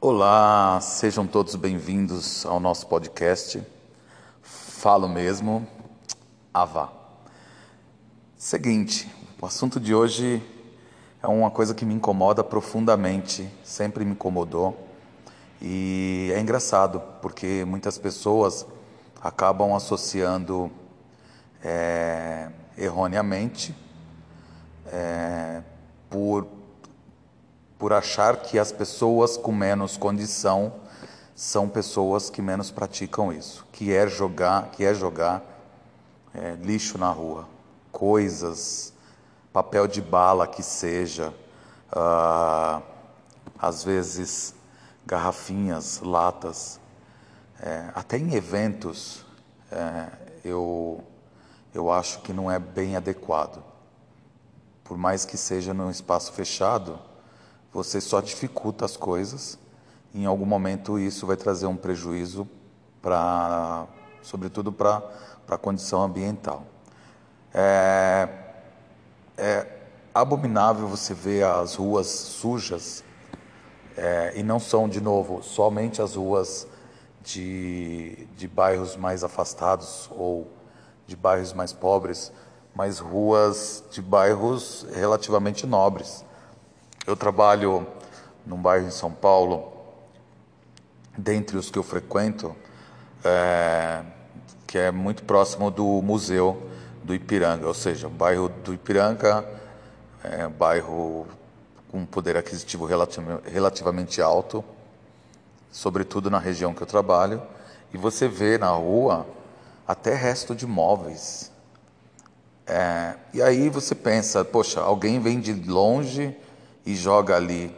Olá, sejam todos bem-vindos ao nosso podcast. Falo mesmo, Avá. Seguinte, o assunto de hoje é uma coisa que me incomoda profundamente, sempre me incomodou. E é engraçado, porque muitas pessoas acabam associando é, erroneamente é, por por achar que as pessoas com menos condição são pessoas que menos praticam isso, que é jogar, que é jogar é, lixo na rua, coisas, papel de bala que seja, ah, às vezes garrafinhas, latas, é, até em eventos é, eu eu acho que não é bem adequado, por mais que seja num espaço fechado você só dificulta as coisas. Em algum momento isso vai trazer um prejuízo para, sobretudo para a condição ambiental. É, é abominável você ver as ruas sujas é, e não são, de novo, somente as ruas de, de bairros mais afastados ou de bairros mais pobres, mas ruas de bairros relativamente nobres. Eu trabalho num bairro em São Paulo, dentre os que eu frequento, é, que é muito próximo do Museu do Ipiranga, ou seja, o bairro do Ipiranga é um bairro com poder aquisitivo relativamente alto, sobretudo na região que eu trabalho, e você vê na rua até resto de móveis. É, e aí você pensa, poxa, alguém vem de longe e joga ali.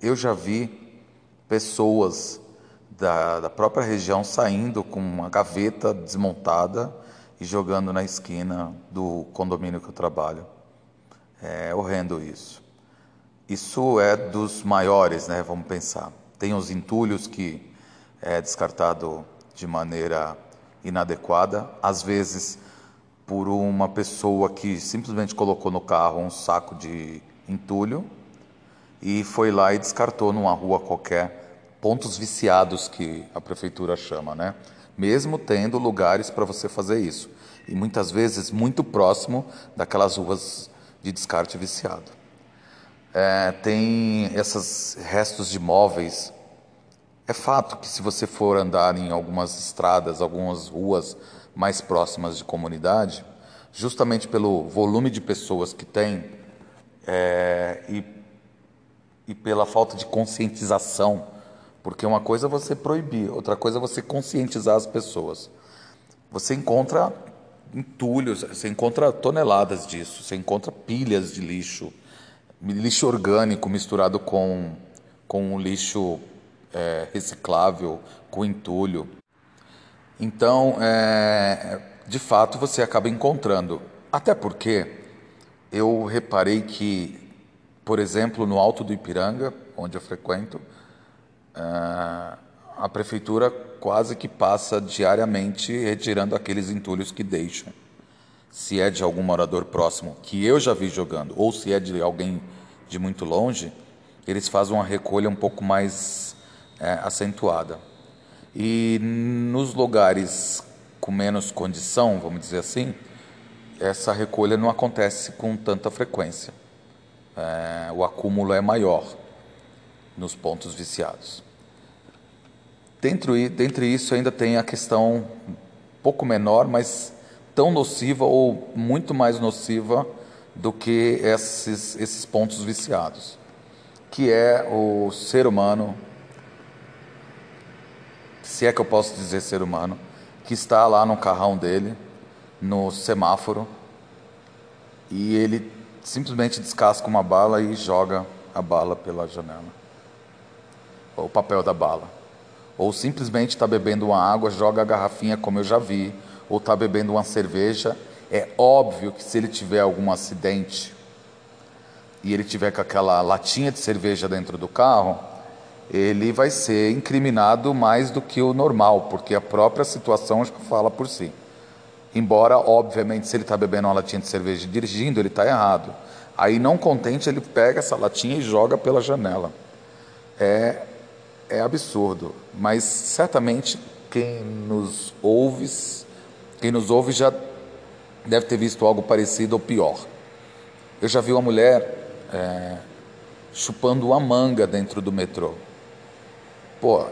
Eu já vi pessoas da, da própria região saindo com uma gaveta desmontada e jogando na esquina do condomínio que eu trabalho. É horrendo isso. Isso é dos maiores, né? Vamos pensar. Tem os entulhos que é descartado de maneira inadequada, às vezes por uma pessoa que simplesmente colocou no carro um saco de entulho e foi lá e descartou numa rua qualquer pontos viciados que a prefeitura chama, né? Mesmo tendo lugares para você fazer isso e muitas vezes muito próximo daquelas ruas de descarte viciado. É, tem esses restos de móveis. É fato que se você for andar em algumas estradas, algumas ruas mais próximas de comunidade, justamente pelo volume de pessoas que tem é, e e pela falta de conscientização. Porque uma coisa é você proibir, outra coisa é você conscientizar as pessoas. Você encontra entulhos, você encontra toneladas disso, você encontra pilhas de lixo, lixo orgânico misturado com, com lixo é, reciclável, com entulho. Então, é, de fato, você acaba encontrando. Até porque eu reparei que por exemplo, no Alto do Ipiranga, onde eu frequento, eh, a prefeitura quase que passa diariamente retirando aqueles entulhos que deixam. Se é de algum morador próximo que eu já vi jogando, ou se é de alguém de muito longe, eles fazem uma recolha um pouco mais é, acentuada. E nos lugares com menos condição, vamos dizer assim, essa recolha não acontece com tanta frequência é, o acúmulo é maior nos pontos viciados. Dentro, dentre isso, ainda tem a questão um pouco menor, mas tão nociva ou muito mais nociva do que esses, esses pontos viciados, que é o ser humano, se é que eu posso dizer ser humano, que está lá no carrão dele, no semáforo, e ele simplesmente descasca uma bala e joga a bala pela janela. Ou o papel da bala. Ou simplesmente está bebendo uma água, joga a garrafinha, como eu já vi. Ou está bebendo uma cerveja. É óbvio que se ele tiver algum acidente e ele tiver com aquela latinha de cerveja dentro do carro, ele vai ser incriminado mais do que o normal, porque a própria situação que fala por si. Embora, obviamente, se ele está bebendo uma latinha de cerveja dirigindo, ele está errado. Aí, não contente, ele pega essa latinha e joga pela janela. É, é absurdo. Mas certamente quem nos ouve, quem nos ouve já deve ter visto algo parecido ou pior. Eu já vi uma mulher é, chupando uma manga dentro do metrô. Pô,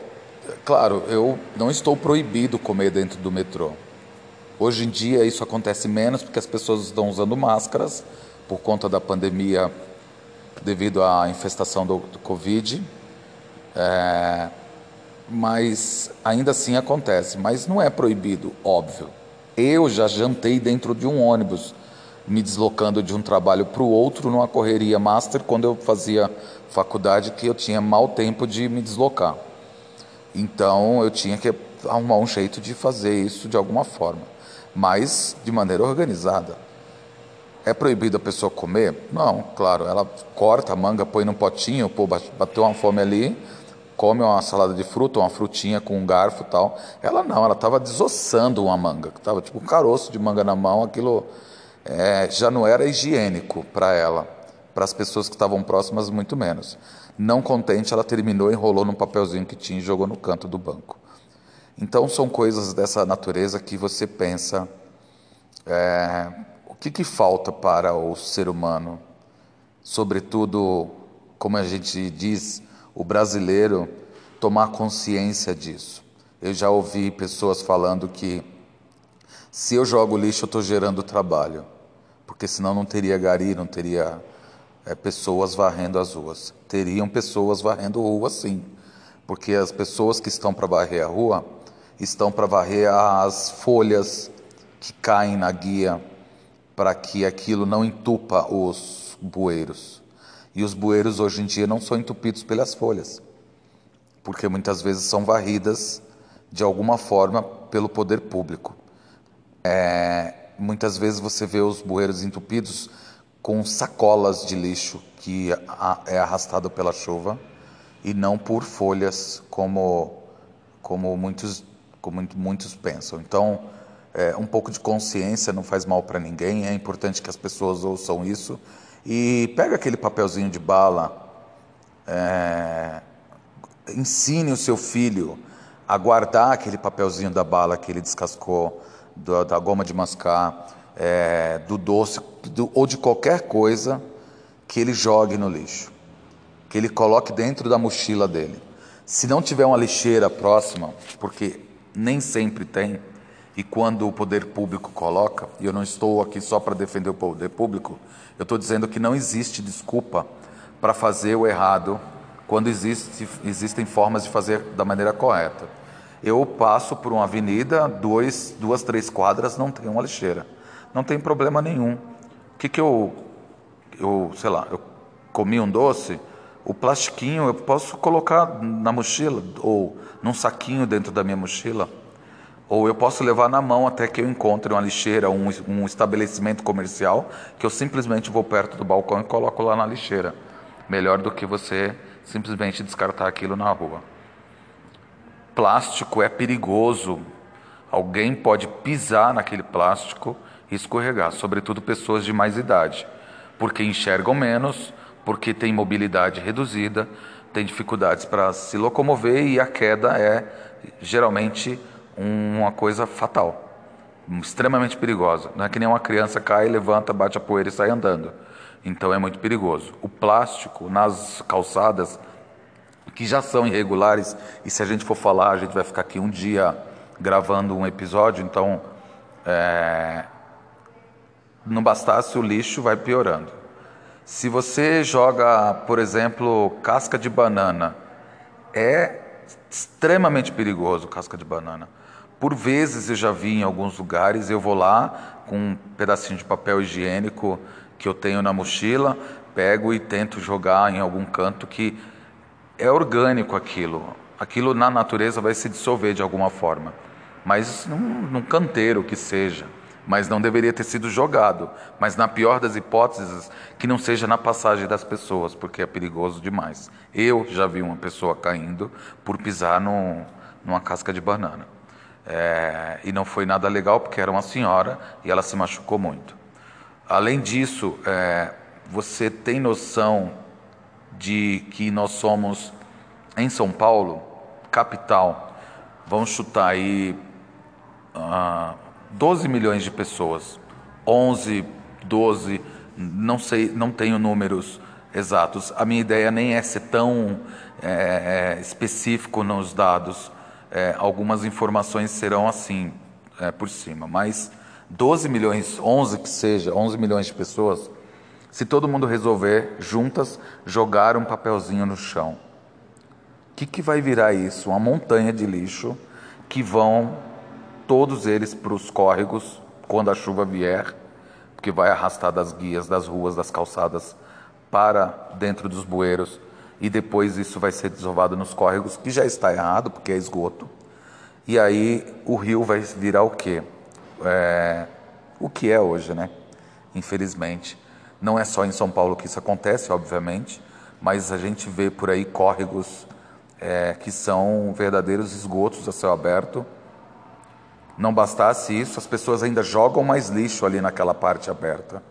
claro, eu não estou proibido comer dentro do metrô. Hoje em dia isso acontece menos porque as pessoas estão usando máscaras por conta da pandemia devido à infestação do, do Covid. É, mas ainda assim acontece. Mas não é proibido, óbvio. Eu já jantei dentro de um ônibus, me deslocando de um trabalho para o outro numa correria master quando eu fazia faculdade que eu tinha mau tempo de me deslocar. Então eu tinha que arrumar um jeito de fazer isso de alguma forma mas de maneira organizada. É proibido a pessoa comer? Não, claro, ela corta a manga, põe num potinho, pô, bateu uma fome ali, come uma salada de fruta, uma frutinha com um garfo tal. Ela não, ela estava desossando uma manga, estava tipo um caroço de manga na mão, aquilo é, já não era higiênico para ela, para as pessoas que estavam próximas, muito menos. Não contente, ela terminou, enrolou num papelzinho que tinha e jogou no canto do banco. Então, são coisas dessa natureza que você pensa: é, o que, que falta para o ser humano? Sobretudo, como a gente diz, o brasileiro tomar consciência disso. Eu já ouvi pessoas falando que se eu jogo lixo, eu estou gerando trabalho, porque senão não teria gari, não teria é, pessoas varrendo as ruas. Teriam pessoas varrendo rua, sim, porque as pessoas que estão para varrer a rua estão para varrer as folhas que caem na guia para que aquilo não entupa os bueiros. E os bueiros hoje em dia não são entupidos pelas folhas, porque muitas vezes são varridas de alguma forma pelo poder público. É, muitas vezes você vê os bueiros entupidos com sacolas de lixo que é arrastado pela chuva e não por folhas como como muitos como muitos pensam. Então, é, um pouco de consciência não faz mal para ninguém, é importante que as pessoas ouçam isso. E pega aquele papelzinho de bala, é, ensine o seu filho a guardar aquele papelzinho da bala que ele descascou, do, da goma de mascar, é, do doce do, ou de qualquer coisa que ele jogue no lixo, que ele coloque dentro da mochila dele. Se não tiver uma lixeira próxima, porque nem sempre tem. E quando o poder público coloca, e eu não estou aqui só para defender o poder público, eu estou dizendo que não existe desculpa para fazer o errado quando existe, existem formas de fazer da maneira correta. Eu passo por uma avenida, dois, duas, três quadras, não tem uma lixeira. Não tem problema nenhum. O que, que eu, eu, sei lá, eu comi um doce, o plastiquinho eu posso colocar na mochila ou num saquinho dentro da minha mochila, ou eu posso levar na mão até que eu encontre uma lixeira, um, um estabelecimento comercial, que eu simplesmente vou perto do balcão e coloco lá na lixeira. Melhor do que você simplesmente descartar aquilo na rua. Plástico é perigoso. Alguém pode pisar naquele plástico e escorregar, sobretudo pessoas de mais idade, porque enxergam menos, porque têm mobilidade reduzida, tem dificuldades para se locomover e a queda é geralmente uma coisa fatal, extremamente perigosa. Não é que nem uma criança cai, levanta, bate a poeira e sai andando. Então é muito perigoso. O plástico nas calçadas, que já são irregulares, e se a gente for falar, a gente vai ficar aqui um dia gravando um episódio, então é... não bastasse o lixo, vai piorando. Se você joga, por exemplo, casca de banana, é extremamente perigoso casca de banana. Por vezes eu já vi em alguns lugares, eu vou lá com um pedacinho de papel higiênico que eu tenho na mochila, pego e tento jogar em algum canto que é orgânico aquilo. Aquilo na natureza vai se dissolver de alguma forma. Mas num, num canteiro que seja mas não deveria ter sido jogado. Mas na pior das hipóteses, que não seja na passagem das pessoas, porque é perigoso demais. Eu já vi uma pessoa caindo por pisar no, numa casca de banana. É, e não foi nada legal porque era uma senhora e ela se machucou muito. Além disso, é, você tem noção de que nós somos em São Paulo, capital, vamos chutar aí ah, 12 milhões de pessoas, 11, 12, não sei, não tenho números exatos. A minha ideia nem é ser tão é, é específico nos dados. É, algumas informações serão assim, é, por cima, mas 12 milhões, 11 que seja, 11 milhões de pessoas, se todo mundo resolver juntas jogar um papelzinho no chão, o que, que vai virar isso? Uma montanha de lixo que vão todos eles para os córregos quando a chuva vier, porque vai arrastar das guias, das ruas, das calçadas para dentro dos bueiros e depois isso vai ser desovado nos córregos, que já está errado, porque é esgoto. E aí o rio vai virar o quê? É, o que é hoje, né? Infelizmente. Não é só em São Paulo que isso acontece, obviamente, mas a gente vê por aí córregos é, que são verdadeiros esgotos a céu aberto. Não bastasse isso, as pessoas ainda jogam mais lixo ali naquela parte aberta.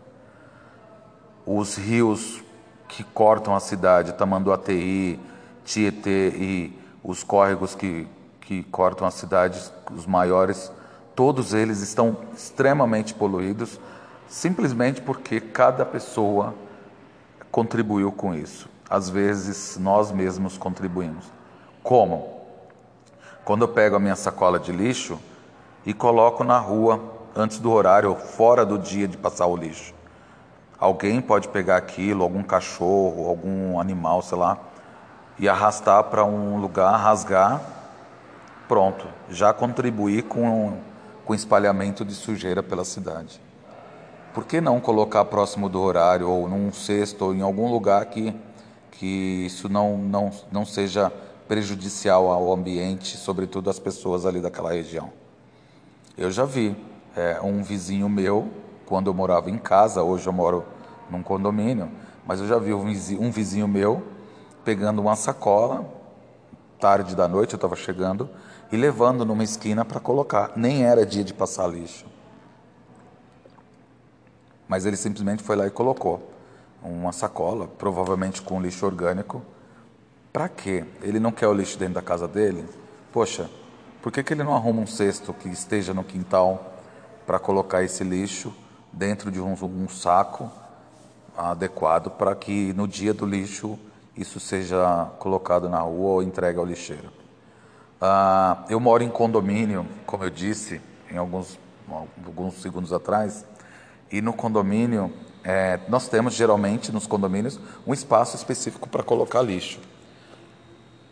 Os rios que cortam a cidade, Tamanduateí, Tietê e os córregos que, que cortam a cidade, os maiores, todos eles estão extremamente poluídos, simplesmente porque cada pessoa contribuiu com isso. Às vezes nós mesmos contribuímos. Como? Quando eu pego a minha sacola de lixo e coloco na rua antes do horário, fora do dia de passar o lixo. Alguém pode pegar aquilo, algum cachorro, algum animal, sei lá, e arrastar para um lugar, rasgar, pronto, já contribuir com, com espalhamento de sujeira pela cidade. Por que não colocar próximo do horário, ou num cesto, ou em algum lugar que, que isso não, não, não seja prejudicial ao ambiente, sobretudo às pessoas ali daquela região? Eu já vi é, um vizinho meu quando eu morava em casa, hoje eu moro num condomínio, mas eu já vi um vizinho, um vizinho meu pegando uma sacola, tarde da noite eu estava chegando, e levando numa esquina para colocar. Nem era dia de passar lixo. Mas ele simplesmente foi lá e colocou uma sacola, provavelmente com lixo orgânico. Para quê? Ele não quer o lixo dentro da casa dele? Poxa, por que, que ele não arruma um cesto que esteja no quintal para colocar esse lixo dentro de um, um saco adequado para que no dia do lixo isso seja colocado na rua ou entregue ao lixeiro. Ah, eu moro em condomínio, como eu disse em alguns, alguns segundos atrás, e no condomínio é, nós temos geralmente nos condomínios um espaço específico para colocar lixo.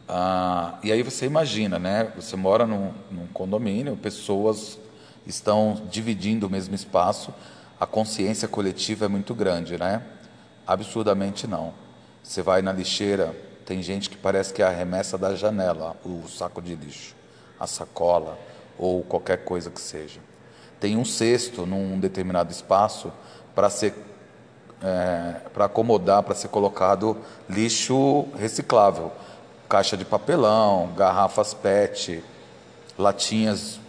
Ah, e aí você imagina, né? Você mora num, num condomínio, pessoas estão dividindo o mesmo espaço, a consciência coletiva é muito grande, né? Absurdamente não. Você vai na lixeira, tem gente que parece que arremessa da janela o saco de lixo, a sacola ou qualquer coisa que seja. Tem um cesto num determinado espaço para ser é, para acomodar, para ser colocado lixo reciclável, caixa de papelão, garrafas PET, latinhas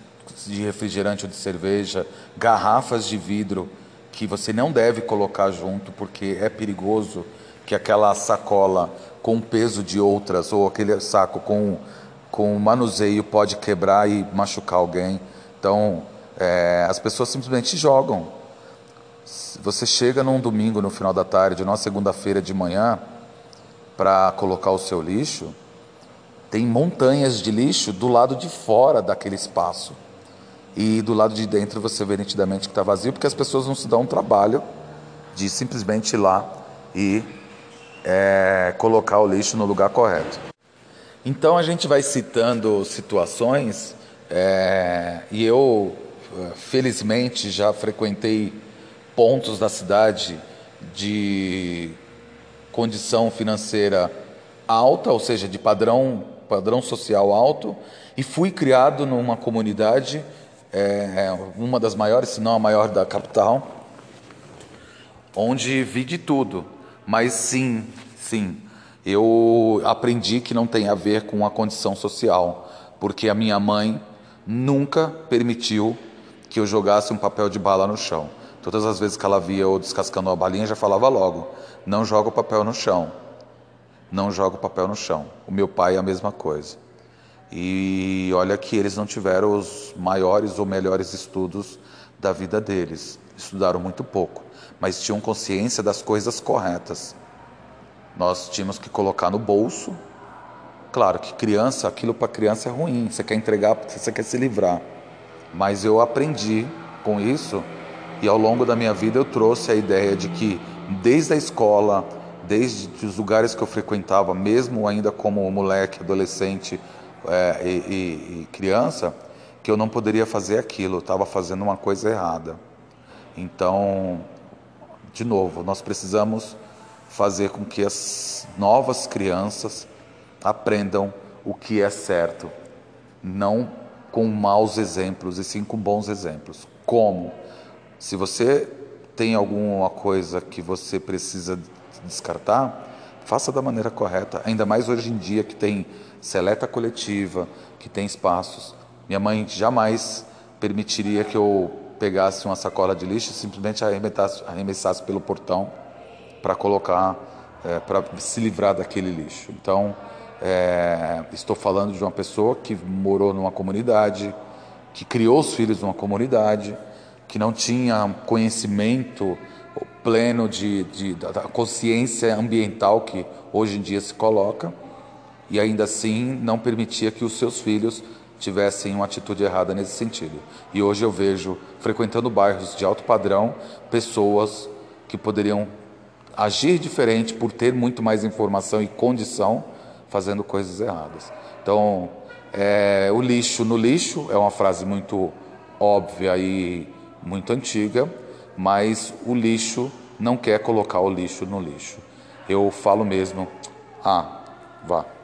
de refrigerante ou de cerveja, garrafas de vidro que você não deve colocar junto porque é perigoso que aquela sacola com peso de outras ou aquele saco com com manuseio pode quebrar e machucar alguém. Então, é, as pessoas simplesmente jogam. Você chega num domingo no final da tarde, numa segunda-feira de manhã, para colocar o seu lixo, tem montanhas de lixo do lado de fora daquele espaço. E do lado de dentro você vê nitidamente que está vazio, porque as pessoas não se dão um trabalho de simplesmente ir lá e é, colocar o lixo no lugar correto. Então a gente vai citando situações, é, e eu, felizmente, já frequentei pontos da cidade de condição financeira alta, ou seja, de padrão, padrão social alto, e fui criado numa comunidade é uma das maiores, se não a maior da capital, onde vi de tudo. Mas sim, sim, eu aprendi que não tem a ver com a condição social, porque a minha mãe nunca permitiu que eu jogasse um papel de bala no chão. Todas as vezes que ela via eu descascando uma balinha, já falava logo: não joga o papel no chão. Não joga o papel no chão. O meu pai é a mesma coisa. E olha que eles não tiveram os maiores ou melhores estudos da vida deles. Estudaram muito pouco, mas tinham consciência das coisas corretas. Nós tínhamos que colocar no bolso. Claro que criança, aquilo para criança é ruim, você quer entregar, você quer se livrar. Mas eu aprendi com isso e ao longo da minha vida eu trouxe a ideia de que desde a escola, desde os lugares que eu frequentava, mesmo ainda como moleque, adolescente é, e, e, e criança, que eu não poderia fazer aquilo, estava fazendo uma coisa errada. Então, de novo, nós precisamos fazer com que as novas crianças aprendam o que é certo, não com maus exemplos, e sim com bons exemplos. Como? Se você tem alguma coisa que você precisa descartar, faça da maneira correta, ainda mais hoje em dia que tem seleta coletiva, que tem espaços. Minha mãe jamais permitiria que eu pegasse uma sacola de lixo e simplesmente arremessasse, arremessasse pelo portão para colocar, é, para se livrar daquele lixo. Então, é, estou falando de uma pessoa que morou numa comunidade, que criou os filhos numa comunidade, que não tinha conhecimento pleno de, de, da consciência ambiental que hoje em dia se coloca, e ainda assim não permitia que os seus filhos tivessem uma atitude errada nesse sentido. E hoje eu vejo, frequentando bairros de alto padrão, pessoas que poderiam agir diferente por ter muito mais informação e condição, fazendo coisas erradas. Então, é, o lixo no lixo é uma frase muito óbvia e muito antiga, mas o lixo não quer colocar o lixo no lixo. Eu falo mesmo, ah, vá.